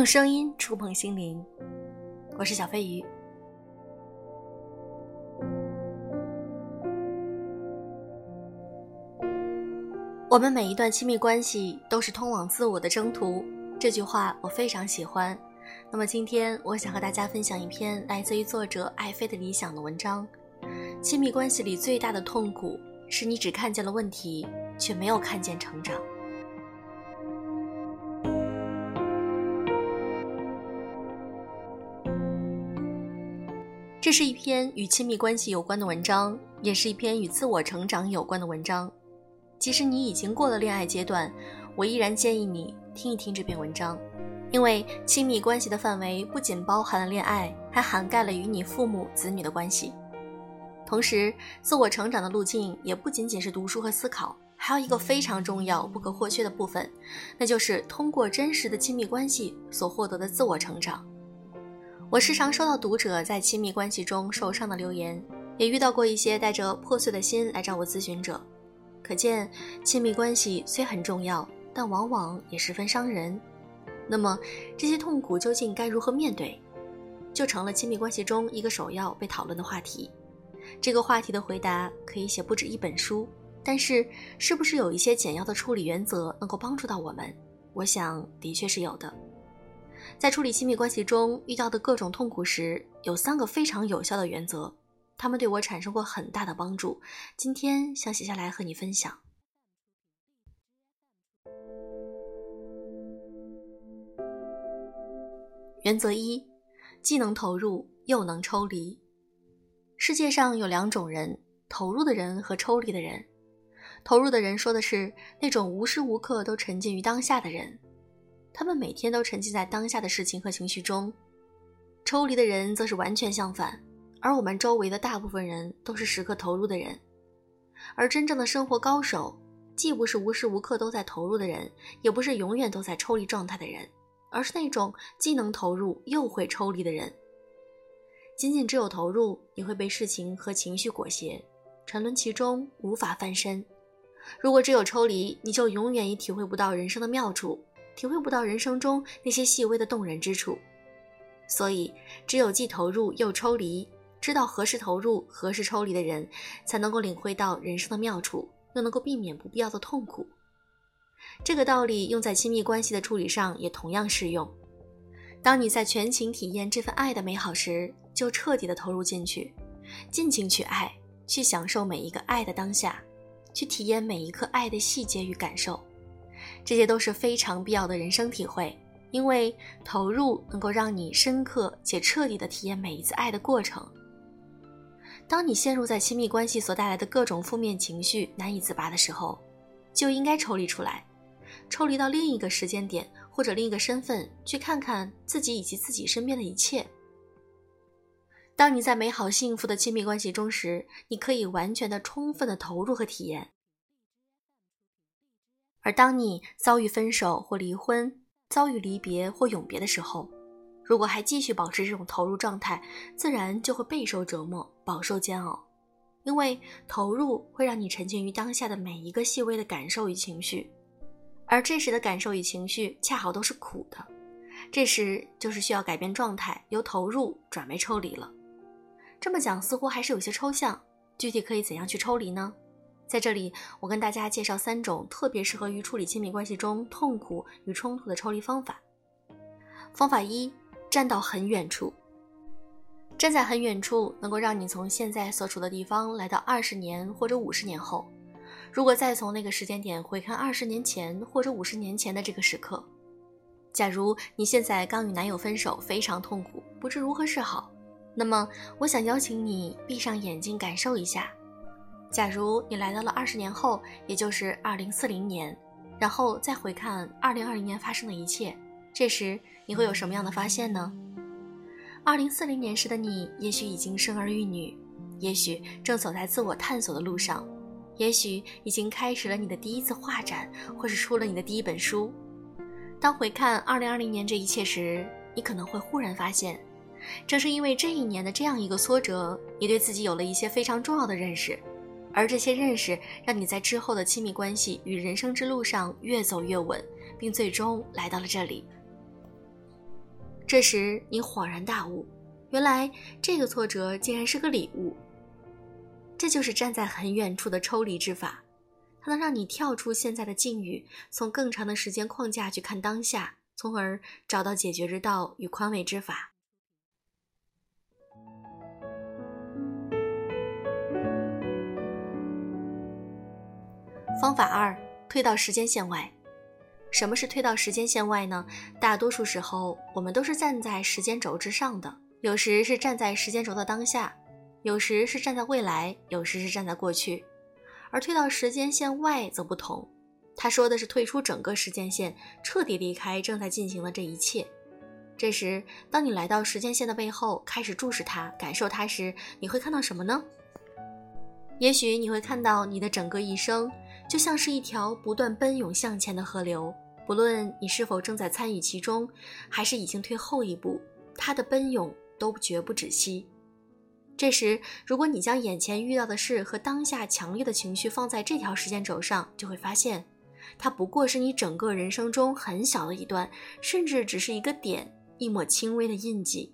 用声音触碰心灵，我是小飞鱼。我们每一段亲密关系都是通往自我的征途，这句话我非常喜欢。那么今天我想和大家分享一篇来自于作者爱妃的理想的文章。亲密关系里最大的痛苦，是你只看见了问题，却没有看见成长。这是一篇与亲密关系有关的文章，也是一篇与自我成长有关的文章。即使你已经过了恋爱阶段，我依然建议你听一听这篇文章，因为亲密关系的范围不仅包含了恋爱，还涵盖了与你父母子女的关系。同时，自我成长的路径也不仅仅是读书和思考，还有一个非常重要、不可或缺的部分，那就是通过真实的亲密关系所获得的自我成长。我时常收到读者在亲密关系中受伤的留言，也遇到过一些带着破碎的心来找我咨询者。可见，亲密关系虽很重要，但往往也十分伤人。那么，这些痛苦究竟该如何面对，就成了亲密关系中一个首要被讨论的话题。这个话题的回答可以写不止一本书，但是，是不是有一些简要的处理原则能够帮助到我们？我想，的确是有的。在处理亲密关系中遇到的各种痛苦时，有三个非常有效的原则，他们对我产生过很大的帮助。今天想写下来和你分享。原则一：既能投入又能抽离。世界上有两种人：投入的人和抽离的人。投入的人说的是那种无时无刻都沉浸于当下的人。他们每天都沉浸在当下的事情和情绪中，抽离的人则是完全相反。而我们周围的大部分人都是时刻投入的人，而真正的生活高手，既不是无时无刻都在投入的人，也不是永远都在抽离状态的人，而是那种既能投入又会抽离的人。仅仅只有投入，你会被事情和情绪裹挟，沉沦其中，无法翻身；如果只有抽离，你就永远也体会不到人生的妙处。体会不到人生中那些细微的动人之处，所以只有既投入又抽离，知道何时投入、何时抽离的人，才能够领会到人生的妙处，又能够避免不必要的痛苦。这个道理用在亲密关系的处理上也同样适用。当你在全情体验这份爱的美好时，就彻底的投入进去，尽情去爱，去享受每一个爱的当下，去体验每一刻爱的细节与感受。这些都是非常必要的人生体会，因为投入能够让你深刻且彻底的体验每一次爱的过程。当你陷入在亲密关系所带来的各种负面情绪难以自拔的时候，就应该抽离出来，抽离到另一个时间点或者另一个身份，去看看自己以及自己身边的一切。当你在美好幸福的亲密关系中时，你可以完全的、充分的投入和体验。而当你遭遇分手或离婚，遭遇离别或永别的时候，如果还继续保持这种投入状态，自然就会备受折磨，饱受煎熬。因为投入会让你沉浸于当下的每一个细微的感受与情绪，而这时的感受与情绪恰好都是苦的。这时就是需要改变状态，由投入转为抽离了。这么讲似乎还是有些抽象，具体可以怎样去抽离呢？在这里，我跟大家介绍三种特别适合于处理亲密关系中痛苦与冲突的抽离方法。方法一：站到很远处。站在很远处，能够让你从现在所处的地方来到二十年或者五十年后。如果再从那个时间点回看二十年前或者五十年前的这个时刻，假如你现在刚与男友分手，非常痛苦，不知如何是好，那么我想邀请你闭上眼睛，感受一下。假如你来到了二十年后，也就是二零四零年，然后再回看二零二零年发生的一切，这时你会有什么样的发现呢？二零四零年时的你，也许已经生儿育女，也许正走在自我探索的路上，也许已经开始了你的第一次画展，或是出了你的第一本书。当回看二零二零年这一切时，你可能会忽然发现，正是因为这一年的这样一个挫折，你对自己有了一些非常重要的认识。而这些认识，让你在之后的亲密关系与人生之路上越走越稳，并最终来到了这里。这时你恍然大悟，原来这个挫折竟然是个礼物。这就是站在很远处的抽离之法，它能让你跳出现在的境遇，从更长的时间框架去看当下，从而找到解决之道与宽慰之法。方法二：推到时间线外。什么是推到时间线外呢？大多数时候，我们都是站在时间轴之上的，有时是站在时间轴的当下。有时是站在未来，有时是站在过去，而退到时间线外则不同。他说的是退出整个时间线，彻底离开正在进行的这一切。这时，当你来到时间线的背后，开始注视它、感受它时，你会看到什么呢？也许你会看到你的整个一生，就像是一条不断奔涌向前的河流，不论你是否正在参与其中，还是已经退后一步，它的奔涌都绝不止息。这时，如果你将眼前遇到的事和当下强烈的情绪放在这条时间轴上，就会发现，它不过是你整个人生中很小的一段，甚至只是一个点，一抹轻微的印记。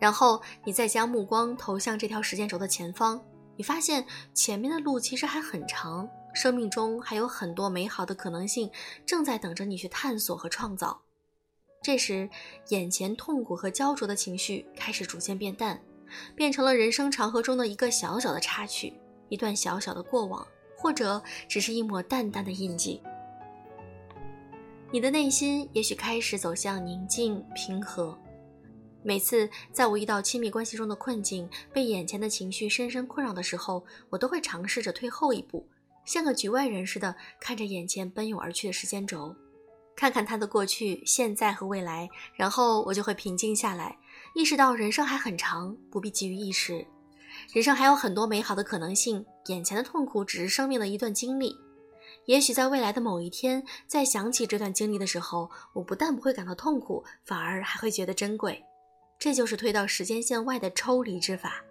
然后，你再将目光投向这条时间轴的前方，你发现前面的路其实还很长，生命中还有很多美好的可能性正在等着你去探索和创造。这时，眼前痛苦和焦灼的情绪开始逐渐变淡，变成了人生长河中的一个小小的插曲，一段小小的过往，或者只是一抹淡淡的印记。你的内心也许开始走向宁静平和。每次在我遇到亲密关系中的困境，被眼前的情绪深深困扰的时候，我都会尝试着退后一步，像个局外人似的看着眼前奔涌而去的时间轴。看看他的过去、现在和未来，然后我就会平静下来，意识到人生还很长，不必急于一时。人生还有很多美好的可能性，眼前的痛苦只是生命的一段经历。也许在未来的某一天，在想起这段经历的时候，我不但不会感到痛苦，反而还会觉得珍贵。这就是推到时间线外的抽离之法。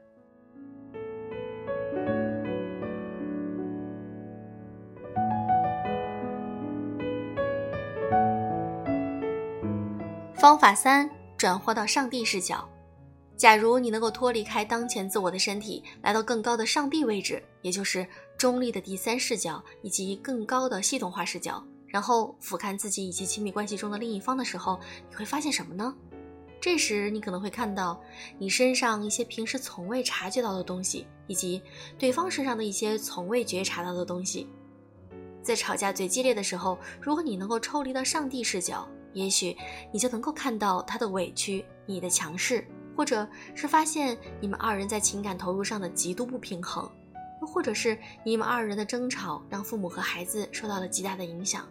方法三：转化到上帝视角。假如你能够脱离开当前自我的身体，来到更高的上帝位置，也就是中立的第三视角以及更高的系统化视角，然后俯瞰自己以及亲密关系中的另一方的时候，你会发现什么呢？这时你可能会看到你身上一些平时从未察觉到的东西，以及对方身上的一些从未觉察到的东西。在吵架最激烈的时候，如果你能够抽离到上帝视角，也许你就能够看到他的委屈，你的强势，或者是发现你们二人在情感投入上的极度不平衡，又或者是你们二人的争吵让父母和孩子受到了极大的影响。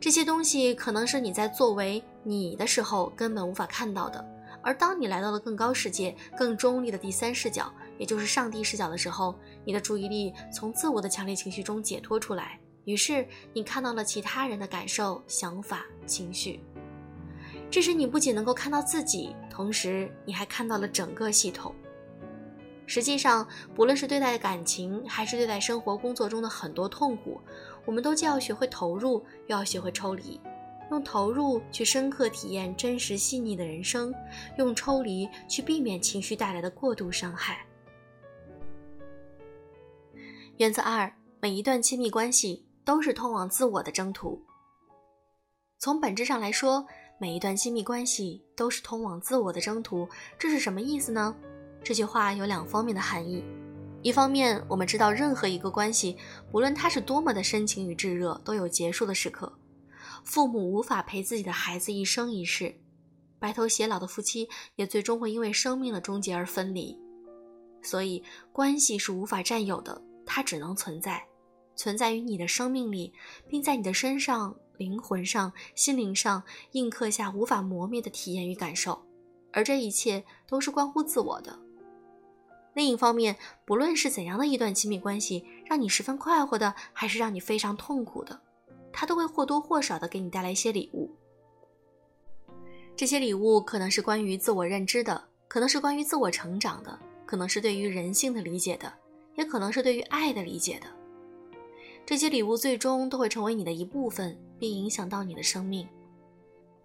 这些东西可能是你在作为你的时候根本无法看到的，而当你来到了更高世界、更中立的第三视角，也就是上帝视角的时候，你的注意力从自我的强烈情绪中解脱出来。于是你看到了其他人的感受、想法、情绪。这时你不仅能够看到自己，同时你还看到了整个系统。实际上，不论是对待感情，还是对待生活、工作中的很多痛苦，我们都既要学会投入，又要学会抽离。用投入去深刻体验真实细腻的人生，用抽离去避免情绪带来的过度伤害。原则二：每一段亲密关系。都是通往自我的征途。从本质上来说，每一段亲密关系都是通往自我的征途。这是什么意思呢？这句话有两方面的含义。一方面，我们知道任何一个关系，不论它是多么的深情与炙热，都有结束的时刻。父母无法陪自己的孩子一生一世，白头偕老的夫妻也最终会因为生命的终结而分离。所以，关系是无法占有的，它只能存在。存在于你的生命里，并在你的身上、灵魂上、心灵上印刻下无法磨灭的体验与感受，而这一切都是关乎自我的。另一方面，不论是怎样的一段亲密关系，让你十分快活的，还是让你非常痛苦的，它都会或多或少的给你带来一些礼物。这些礼物可能是关于自我认知的，可能是关于自我成长的，可能是对于人性的理解的，也可能是对于爱的理解的。这些礼物最终都会成为你的一部分，并影响到你的生命。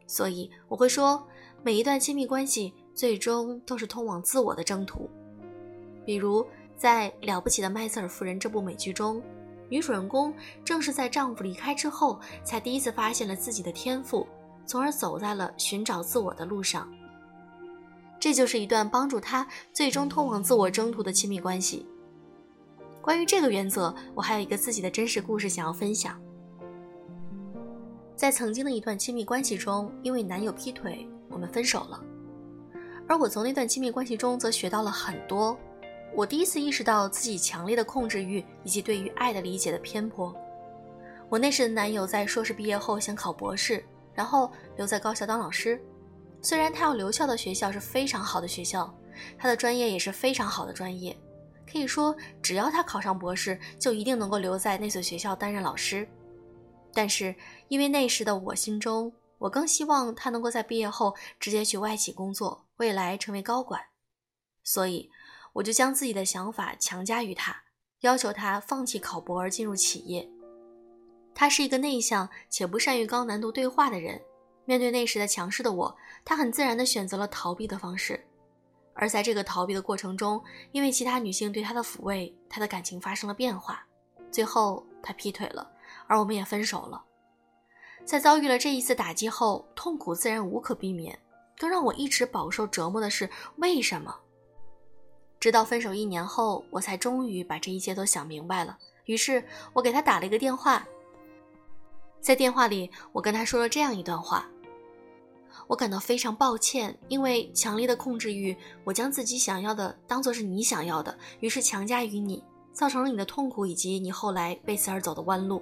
所以我会说，每一段亲密关系最终都是通往自我的征途。比如在《了不起的麦瑟尔夫人》这部美剧中，女主人公正是在丈夫离开之后，才第一次发现了自己的天赋，从而走在了寻找自我的路上。这就是一段帮助她最终通往自我征途的亲密关系。关于这个原则，我还有一个自己的真实故事想要分享。在曾经的一段亲密关系中，因为男友劈腿，我们分手了。而我从那段亲密关系中则学到了很多。我第一次意识到自己强烈的控制欲以及对于爱的理解的偏颇。我那时的男友在硕士毕业后想考博士，然后留在高校当老师。虽然他要留校的学校是非常好的学校，他的专业也是非常好的专业。可以说，只要他考上博士，就一定能够留在那所学校担任老师。但是，因为那时的我心中，我更希望他能够在毕业后直接去外企工作，未来成为高管。所以，我就将自己的想法强加于他，要求他放弃考博而进入企业。他是一个内向且不善于高难度对话的人，面对那时的强势的我，他很自然地选择了逃避的方式。而在这个逃避的过程中，因为其他女性对他的抚慰，他的感情发生了变化。最后，他劈腿了，而我们也分手了。在遭遇了这一次打击后，痛苦自然无可避免。更让我一直饱受折磨的是，为什么？直到分手一年后，我才终于把这一切都想明白了。于是，我给他打了一个电话。在电话里，我跟他说了这样一段话。我感到非常抱歉，因为强烈的控制欲，我将自己想要的当做是你想要的，于是强加于你，造成了你的痛苦以及你后来为此而走的弯路。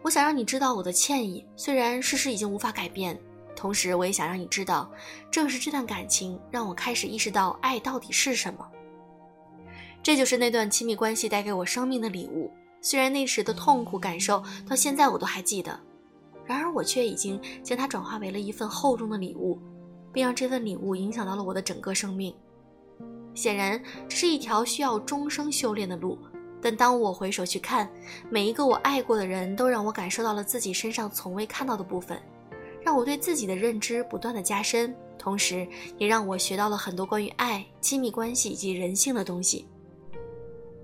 我想让你知道我的歉意，虽然事实已经无法改变，同时我也想让你知道，正是这段感情让我开始意识到爱到底是什么。这就是那段亲密关系带给我生命的礼物，虽然那时的痛苦感受到现在我都还记得。然而，我却已经将它转化为了一份厚重的礼物，并让这份礼物影响到了我的整个生命。显然，这是一条需要终生修炼的路。但当我回首去看，每一个我爱过的人都让我感受到了自己身上从未看到的部分，让我对自己的认知不断的加深，同时也让我学到了很多关于爱、亲密关系以及人性的东西。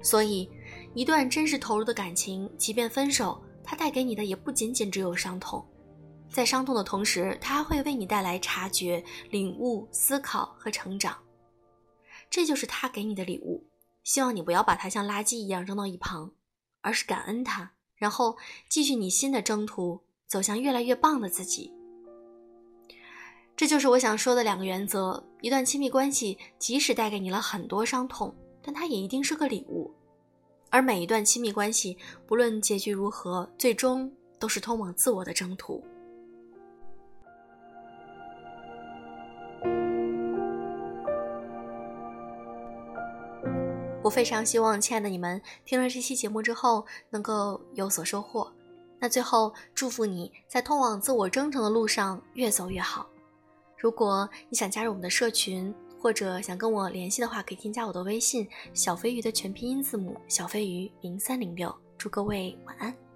所以，一段真实投入的感情，即便分手。它带给你的也不仅仅只有伤痛，在伤痛的同时，它还会为你带来察觉、领悟、思考和成长。这就是他给你的礼物。希望你不要把它像垃圾一样扔到一旁，而是感恩它，然后继续你新的征途，走向越来越棒的自己。这就是我想说的两个原则：一段亲密关系，即使带给你了很多伤痛，但它也一定是个礼物。而每一段亲密关系，不论结局如何，最终都是通往自我的征途。我非常希望，亲爱的你们听了这期节目之后，能够有所收获。那最后，祝福你在通往自我征程的路上越走越好。如果你想加入我们的社群，或者想跟我联系的话，可以添加我的微信“小飞鱼”的全拼音字母“小飞鱼零三零六”。祝各位晚安。